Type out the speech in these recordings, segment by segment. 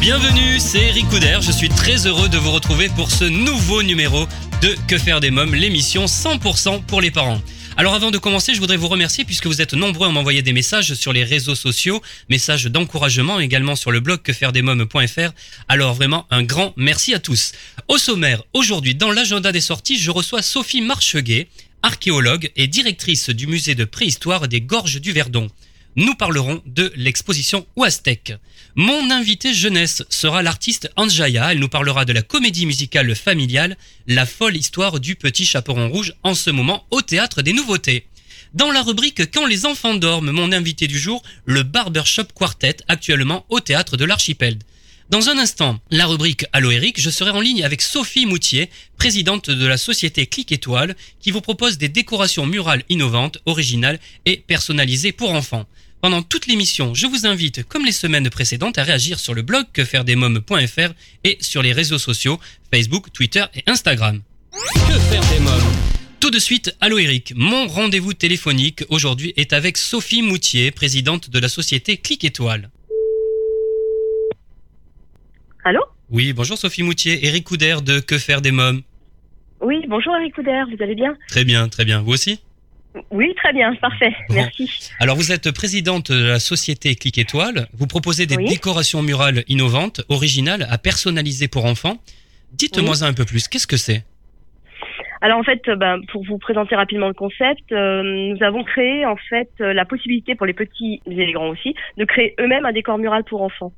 Bienvenue, c'est Eric Couder. Je suis très heureux de vous retrouver pour ce nouveau numéro de Que faire des mômes, l'émission 100% pour les parents. Alors avant de commencer, je voudrais vous remercier puisque vous êtes nombreux à m'envoyer des messages sur les réseaux sociaux, messages d'encouragement également sur le blog quefairedesmômes.fr. Alors vraiment un grand merci à tous. Au sommaire, aujourd'hui dans l'agenda des sorties, je reçois Sophie Marcheguet, archéologue et directrice du musée de préhistoire des Gorges du Verdon. Nous parlerons de l'exposition Ouastec. Mon invité jeunesse sera l'artiste Anjaya. Elle nous parlera de la comédie musicale familiale La folle histoire du petit chaperon rouge en ce moment au théâtre des nouveautés. Dans la rubrique Quand les enfants dorment, mon invité du jour, le Barbershop Quartet, actuellement au théâtre de l'Archipel. Dans un instant, la rubrique Allo Eric, je serai en ligne avec Sophie Moutier, présidente de la société Clic Étoile, qui vous propose des décorations murales innovantes, originales et personnalisées pour enfants. Pendant toute l'émission, je vous invite, comme les semaines précédentes, à réagir sur le blog quefairedesmômes.fr et sur les réseaux sociaux Facebook, Twitter et Instagram. Que faire des mômes? Tout de suite, allô Eric. Mon rendez-vous téléphonique aujourd'hui est avec Sophie Moutier, présidente de la société Clic Étoile. Allô Oui, bonjour Sophie Moutier, Eric Couder de Que faire des mômes. Oui, bonjour Eric Couder, vous allez bien Très bien, très bien. Vous aussi Oui, très bien, parfait, Bon. merci. Alors vous êtes présidente de la société Clic Étoile. Vous proposez des Oui. décorations murales innovantes, originales, à personnaliser pour enfants. Dites-moi un peu plus, qu'est-ce que c'est Alors en fait, euh, ben, pour vous présenter rapidement le concept, euh, nous avons créé en fait euh, la possibilité pour les petits et les grands aussi de créer eux-mêmes un décor mural pour enfants.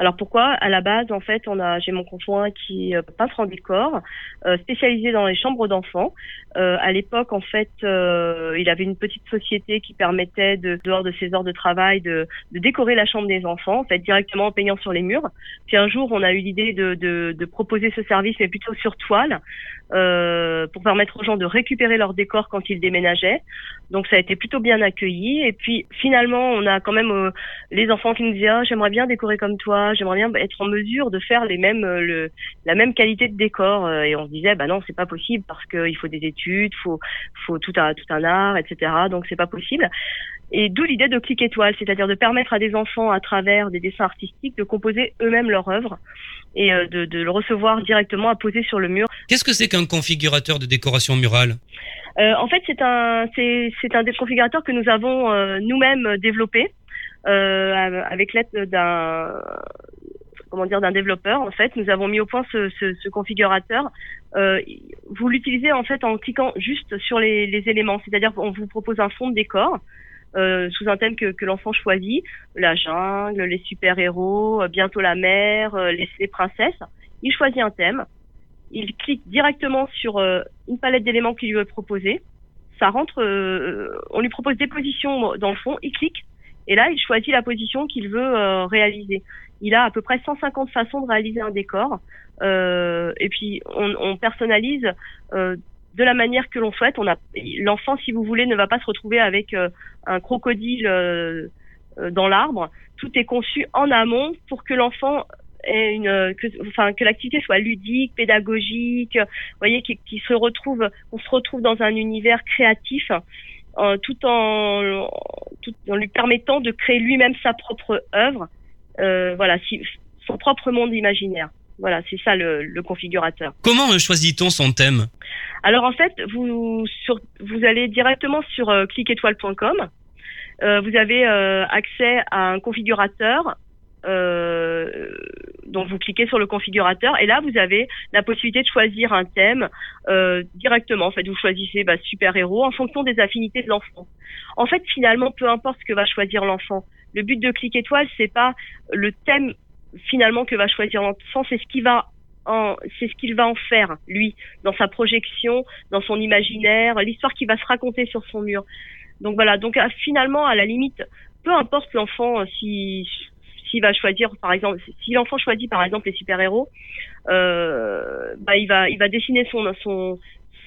Alors pourquoi? À la base, en fait, on a j'ai mon conjoint qui est euh, peintre en décor, euh, spécialisé dans les chambres d'enfants. Euh, à l'époque, en fait, euh, il avait une petite société qui permettait de dehors de ses heures de travail de, de décorer la chambre des enfants, en fait, directement en peignant sur les murs. Puis un jour, on a eu l'idée de, de, de proposer ce service, mais plutôt sur toile, euh, pour permettre aux gens de récupérer leur décor quand ils déménageaient. Donc ça a été plutôt bien accueilli. Et puis finalement, on a quand même euh, les enfants qui nous disaient ah, j'aimerais bien décorer comme toi, j'aimerais bien être en mesure de faire les mêmes euh, le, la même qualité de décor. Euh, Et on se disait bah non, c'est pas possible parce qu'il faut des études, faut faut tout un tout un art, etc. Donc c'est pas possible. Et d'où l'idée de clic étoile, c'est-à-dire de permettre à des enfants à travers des dessins artistiques de composer eux-mêmes leur œuvre et euh, de, de le recevoir directement à poser sur le mur. Qu'est-ce que c'est qu'un configurateur de décoration murale? Euh, en fait, c'est un c'est un des configurateurs que nous avons euh, nous-mêmes développé avec l'aide d'un comment dire d'un développeur. En fait, nous avons mis au point ce, ce, ce configurateur. Euh, vous l'utilisez en fait en cliquant juste sur les, les éléments, c'est-à-dire qu'on vous propose un fond de décor. euh, sous un thème que, que l'enfant choisit, la jungle, les super-héros, euh, bientôt la mer, euh, les, les princesses. Il choisit un thème, il clique directement sur euh, une palette d'éléments qu'il lui veut proposer. Ça rentre, euh, on lui propose des positions dans le fond, il clique et là il choisit la position qu'il veut euh, réaliser. Il a à peu près 150 façons de réaliser un décor euh, et puis on, on personnalise euh, de la manière que l'on souhaite. L'enfant, si vous voulez, ne va pas se retrouver avec un crocodile dans l'arbre. Tout est conçu en amont pour que l'enfant une, que, enfin, que l'activité soit ludique, pédagogique. Vous voyez, se retrouve, on se retrouve dans un univers créatif. Euh, tout en tout en lui permettant de créer lui-même sa propre œuvre, euh, voilà, si, son propre monde imaginaire. Voilà, c'est ça le, le configurateur. Comment choisit-on son thème? Alors en fait, vous sur, vous allez directement sur euh, cliquetoile.com. Euh, vous avez euh, accès à un configurateur. Euh, donc vous cliquez sur le configurateur et là vous avez la possibilité de choisir un thème euh, directement. En fait, vous choisissez bah, super héros en fonction des affinités de l'enfant. En fait, finalement, peu importe ce que va choisir l'enfant. Le but de Clic Étoile, c'est pas le thème finalement que va choisir l'enfant, c'est ce qui va c'est ce qu'il va en faire lui dans sa projection, dans son imaginaire, l'histoire qu'il va se raconter sur son mur. Donc voilà. Donc à- finalement, à la limite, peu importe l'enfant euh, si s'il va choisir par exemple si l'enfant choisit par exemple les super héros euh, bah il va il va dessiner son son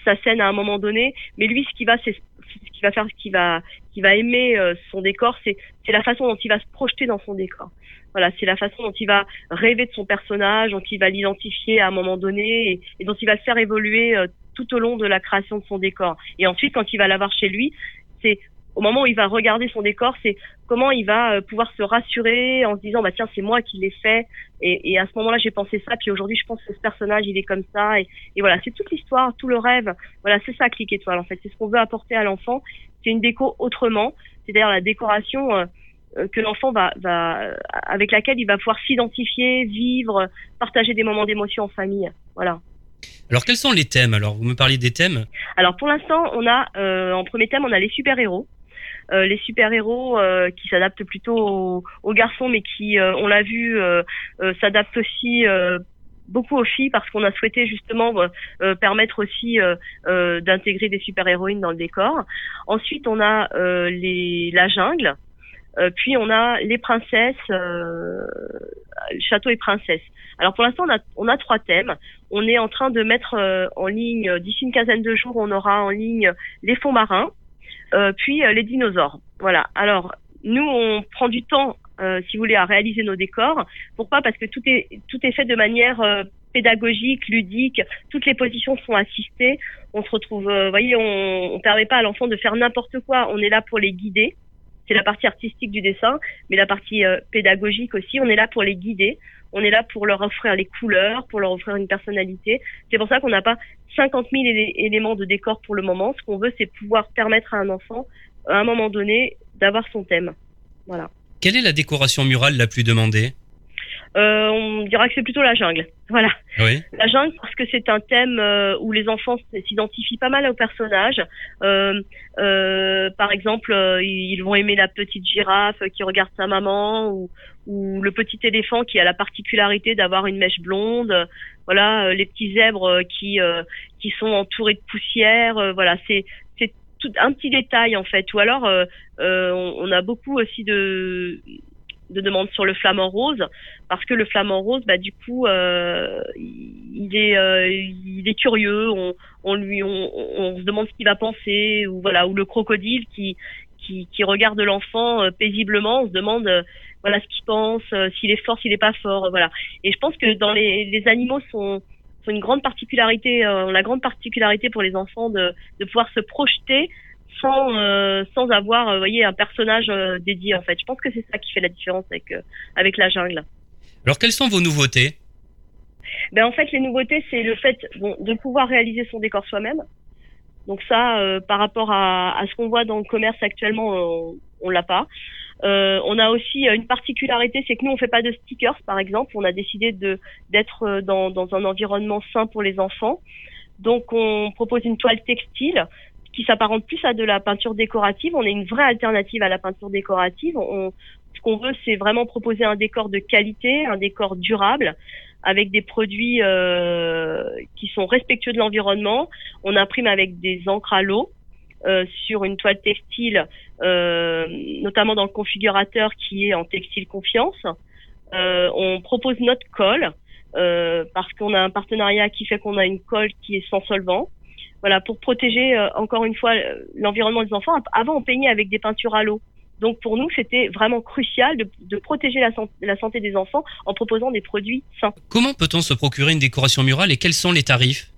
sa scène à un moment donné. Mais lui, ce qui va, c'est ce qui va faire, ce qui va, qui va aimer son décor, c'est c'est la façon dont il va se projeter dans son décor. Voilà, c'est la façon dont il va rêver de son personnage, dont il va l'identifier à un moment donné et, dont il va le faire évoluer tout au long de la création de son décor. Et ensuite, quand il va l'avoir chez lui, c'est au moment où il va regarder son décor, c'est comment il va euh, pouvoir se rassurer en se disant bah tiens c'est moi qui l'ai fait. Et, et, à ce moment-là j'ai pensé ça. Puis aujourd'hui je pense que ce personnage il est comme ça. Et, et voilà c'est toute l'histoire tout le rêve. Voilà c'est ça clic étoile en fait. C'est ce qu'on veut apporter à l'enfant. C'est une déco autrement. C'est-à-dire la décoration euh, euh, que l'enfant va, va avec laquelle il va pouvoir s'identifier vivre partager des moments d'émotion en famille. Voilà. Alors quels sont les thèmes? Alors vous me parliez des thèmes? Alors pour l'instant on a en premier thème on a les super héros euh, les super-héros euh, qui s'adaptent plutôt aux, garçons, mais qui, euh, on l'a vu, s'adaptent aussi beaucoup aux filles parce qu'on a souhaité justement permettre aussi d'intégrer des super-héroïnes dans le décor. Ensuite, on a les, la jungle. puis on a les princesses, château et princesses. Alors pour l'instant on a, on a trois thèmes. On est en train de mettre en ligne d'ici une quinzaine de jours, on aura en ligne les fonds marins. Euh, puis euh, les dinosaures. Voilà. Alors nous, on prend du temps, euh, si vous voulez, à réaliser nos décors. Pourquoi? Parce que tout est tout est fait de manière pédagogique, ludique. Toutes les positions sont assistées. On se retrouve, vous voyez, on, on permet pas à l'enfant de faire n'importe quoi. On est là pour les guider. C'est la partie artistique du dessin, mais la partie pédagogique aussi. On est là pour les guider. On est là pour leur offrir les couleurs, pour leur offrir une personnalité. C'est pour ça qu'on n'a pas 50 000 éléments de décor pour le moment. Ce qu'on veut, c'est pouvoir permettre à un enfant, à un moment donné, d'avoir son thème. Voilà. Quelle est la décoration murale la plus demandée? Euh, on dira que c'est plutôt la jungle. Voilà. Oui. La jungle parce que c'est un thème euh, où les enfants s'identifient pas mal au personnage. Euh, euh, par exemple, ils vont aimer la petite girafe qui regarde sa maman ou, ou le petit éléphant qui a la particularité d'avoir une mèche blonde. Voilà, les petits zèbres qui qui sont entourés de poussière. voilà, c'est c'est tout un petit détail en fait. Ou alors, on, on a beaucoup aussi de de demande sur le flamant rose parce que le flamant rose bah du coup euh, il est euh, il est curieux on, on lui on, se demande ce qu'il va penser ou voilà ou le crocodile qui qui, regarde l'enfant euh, paisiblement on se demande voilà ce qu'il pense s'il est fort s'il est pas fort voilà. Et je pense que dans les les animaux sont sont une grande particularité la grande particularité pour les enfants de de pouvoir se projeter sans euh, sans avoir euh, voyez un personnage euh, dédié en fait. Je pense que c'est ça qui fait la différence avec avec la jungle. Alors quelles sont vos nouveautés? Ben en fait les nouveautés c'est le fait bon, de pouvoir réaliser son décor soi-même. Donc ça par rapport à, à ce qu'on voit dans le commerce actuellement on, on l'a pas. on a aussi une particularité, c'est que nous on fait pas de stickers par exemple. On a décidé de d'être dans, dans un environnement sain pour les enfants. Donc on propose une toile textile qui s'apparente plus à de la peinture décorative. On est une vraie alternative à la peinture décorative. On, ce qu'on veut, c'est vraiment proposer un décor de qualité, un décor durable, avec des produits euh, qui sont respectueux de l'environnement. On imprime avec des encres à l'eau. Euh, sur une toile textile, euh, notamment dans le configurateur qui est en textile confiance. Euh, on propose notre colle euh, parce qu'on a un partenariat qui fait qu'on a une colle qui est sans solvant voilà, pour protéger euh, encore une fois l'environnement des enfants. Avant, on peignait avec des peintures à l'eau. Donc pour nous, c'était vraiment crucial de, de protéger la, la, santé des enfants en proposant des produits sains. Comment peut-on se procurer une décoration murale et quels sont les tarifs?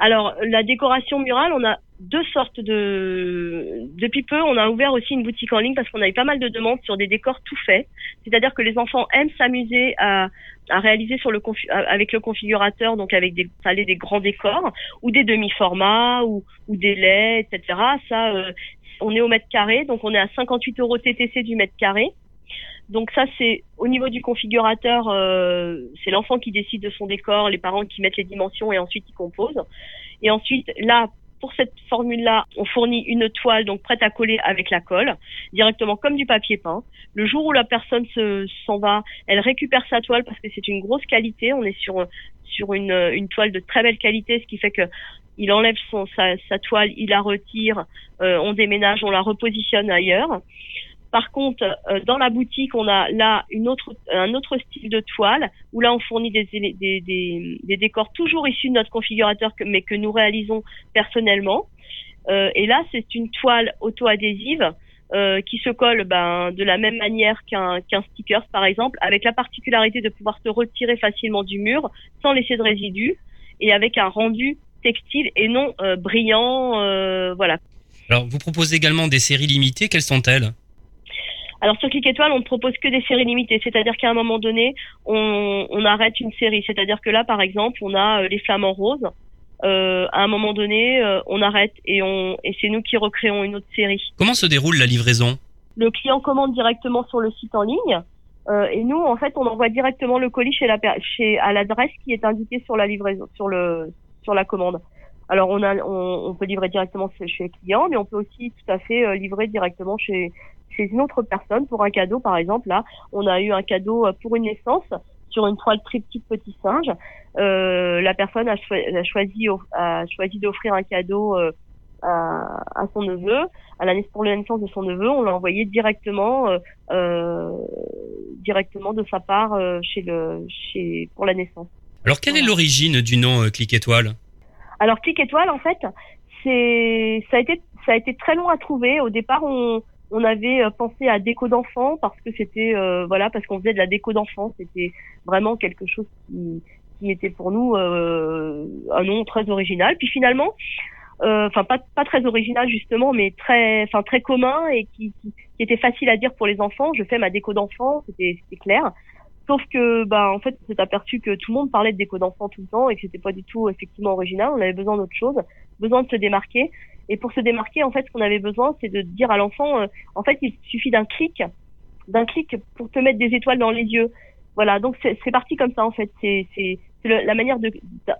Alors la décoration murale, on a deux sortes de depuis peu on a ouvert aussi une boutique en ligne parce qu'on a eu pas mal de demandes sur des décors tout faits. C'est-à-dire que les enfants aiment s'amuser à, réaliser avec le configurateur donc avec des des grands décors ou des demi-formats ou, ou des laits etc ça euh, on est au mètre carré donc on est à 58 euros TTC du mètre carré. Donc ça, c'est au niveau du configurateur, euh, c'est l'enfant qui décide de son décor, les parents qui mettent les dimensions et ensuite ils composent. Et ensuite, là, pour cette formule-là, on fournit une toile donc prête à coller avec la colle, directement comme du papier peint. Le jour où la personne s'en va, elle récupère sa toile parce que c'est une grosse qualité. On est sur sur une, une toile de très belle qualité, ce qui fait que il enlève son, sa, sa toile, il la retire, euh, on déménage, on la repositionne ailleurs. Par contre, euh, dans la boutique, on a là un autre style de toile où là on fournit des, décors toujours issus de notre configurateur, mais que nous réalisons personnellement. Euh, et là, c'est une toile auto-adhésive euh, qui se colle ben, de la même manière qu'un sticker, par exemple, avec la particularité de pouvoir se retirer facilement du mur sans laisser de résidus et avec un rendu textile et non brillant, voilà. Alors, vous proposez également des séries limitées. Quelles sont-elles? Alors sur Click Étoile, on ne propose que des séries limitées, c'est-à-dire qu'à un moment donné, on, on arrête une série. C'est-à-dire que là, par exemple, on a euh, les Flamants Roses. Euh, à un moment donné, euh, on arrête et, on, et c'est nous qui recréons une autre série. Comment se déroule la livraison? Le client commande directement sur le site en ligne. Euh, et nous, en fait, on envoie directement le colis chez la chez à l'adresse qui est indiquée sur la livraison, sur le sur la commande. Alors on a on, on peut livrer directement chez le client, mais on peut aussi tout à fait euh, livrer directement chez chez une autre personne pour un cadeau, par exemple. Là, on a eu un cadeau euh, pour une naissance sur une toile triptyque petit singe. Euh, la personne a, choisi, a choisi d'offrir un cadeau euh, à, à, son neveu, à la pour la naissance de son neveu. On l'a envoyé directement, euh directement de sa part chez le, chez pour la naissance. Alors, quelle est l'origine du nom Clic Étoile? Alors, Clic Étoile, en fait, c'est ça a été ça a été très long à trouver. Au départ, on on avait euh, pensé à déco d'enfants parce que c'était euh, voilà parce qu'on faisait de la déco d'enfants, c'était vraiment quelque chose qui, qui était pour nous euh, un nom très original. Puis finalement, enfin pas pas très original justement, mais très enfin très commun et qui, était facile à dire pour les enfants. Je fais ma déco d'enfants, c'était c'était clair. Sauf que, bah, en fait, on s'est aperçu que tout le monde parlait de déco d'enfants tout le temps et que c'était pas du tout effectivement original. On avait besoin d'autre chose, besoin de se démarquer. Et pour se démarquer, en fait, ce qu'on avait besoin, c'est de dire à l'enfant, euh, en fait, il suffit d'un clic, d'un clic pour te mettre des étoiles dans les yeux. Voilà, donc c'est parti comme ça, en fait. C'est la manière de,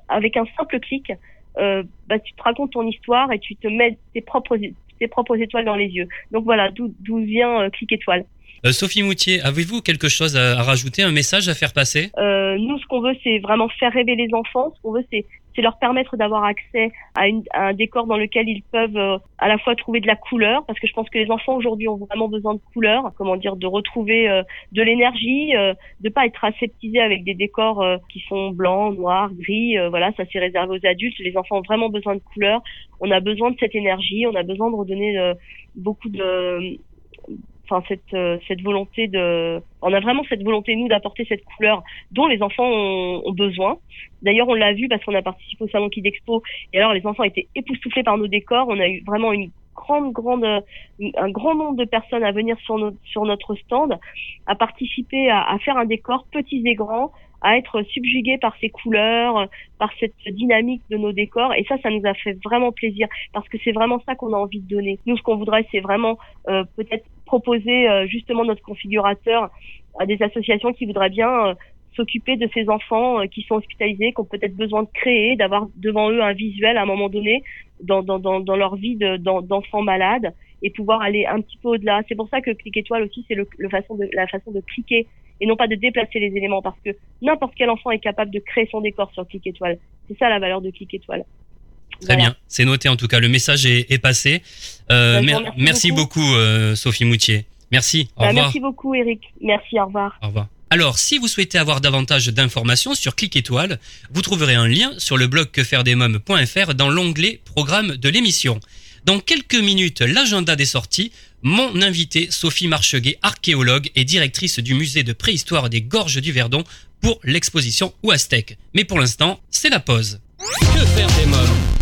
avec un simple clic, euh, bah, tu te racontes ton histoire et tu te mets tes propres, tes propres étoiles dans les yeux. Donc voilà, d'où vient euh, clic étoile. Euh, Sophie Moutier, avez-vous quelque chose à, rajouter, un message à faire passer? Nous, ce qu'on veut, c'est vraiment faire rêver les enfants. Ce qu'on veut, c'est c'est leur permettre d'avoir accès à, une, à, un décor dans lequel ils peuvent euh, à la fois trouver de la couleur, parce que je pense que les enfants aujourd'hui ont vraiment besoin de couleur, comment dire, de retrouver euh, de l'énergie, euh, de pas être aseptisés avec des décors qui sont blancs, noirs, gris. voilà, ça c'est réservé aux adultes. Les enfants ont vraiment besoin de couleur. On a besoin de cette énergie. On a besoin de redonner beaucoup de enfin cette euh, cette volonté de on a vraiment cette volonté nous d'apporter cette couleur dont les enfants ont, besoin d'ailleurs on l'a vu parce qu'on a participé au salon Kid Expo et alors les enfants étaient époustouflés par nos décors on a eu vraiment une grande grande un grand nombre de personnes à venir sur notre stand à participer à, à faire un décor petits et grands à être subjugués par ces couleurs, par cette dynamique de nos décors. Et ça, ça nous a fait vraiment plaisir parce que c'est vraiment ça qu'on a envie de donner. Nous, ce qu'on voudrait, c'est vraiment euh, peut-être proposer euh, justement notre configurateur à des associations qui voudraient bien euh, s'occuper de ces enfants euh, qui sont hospitalisés, qui ont peut-être besoin de créer, d'avoir devant eux un visuel à un moment donné dans, leur vie d'enfants malades et pouvoir aller un petit peu au-delà. C'est pour ça que Clic Étoile aussi, c'est de, la façon de cliquer et non pas de déplacer les éléments parce que n'importe quel enfant est capable de créer son décor sur Clic Étoile. C'est ça la valeur de Clic Étoile. Très bien, c'est noté en tout cas, le message est, est passé. Euh, bah, merci, beaucoup, euh, Sophie Moutier. Merci, au bah, revoir. Merci beaucoup Eric, merci, au revoir. Au revoir. Alors, si vous souhaitez avoir davantage d'informations sur Clic Étoile, vous trouverez un lien sur le blog quefairedesmoms.fr dans l'onglet Programme de l'émission. Dans quelques minutes, l'agenda des sorties, mon invité Sophie Marcheguet, archéologue et directrice du musée de préhistoire des Gorges du Verdon pour l'exposition Ouastec. Mais pour l'instant, c'est la pause. Que faire des mômes?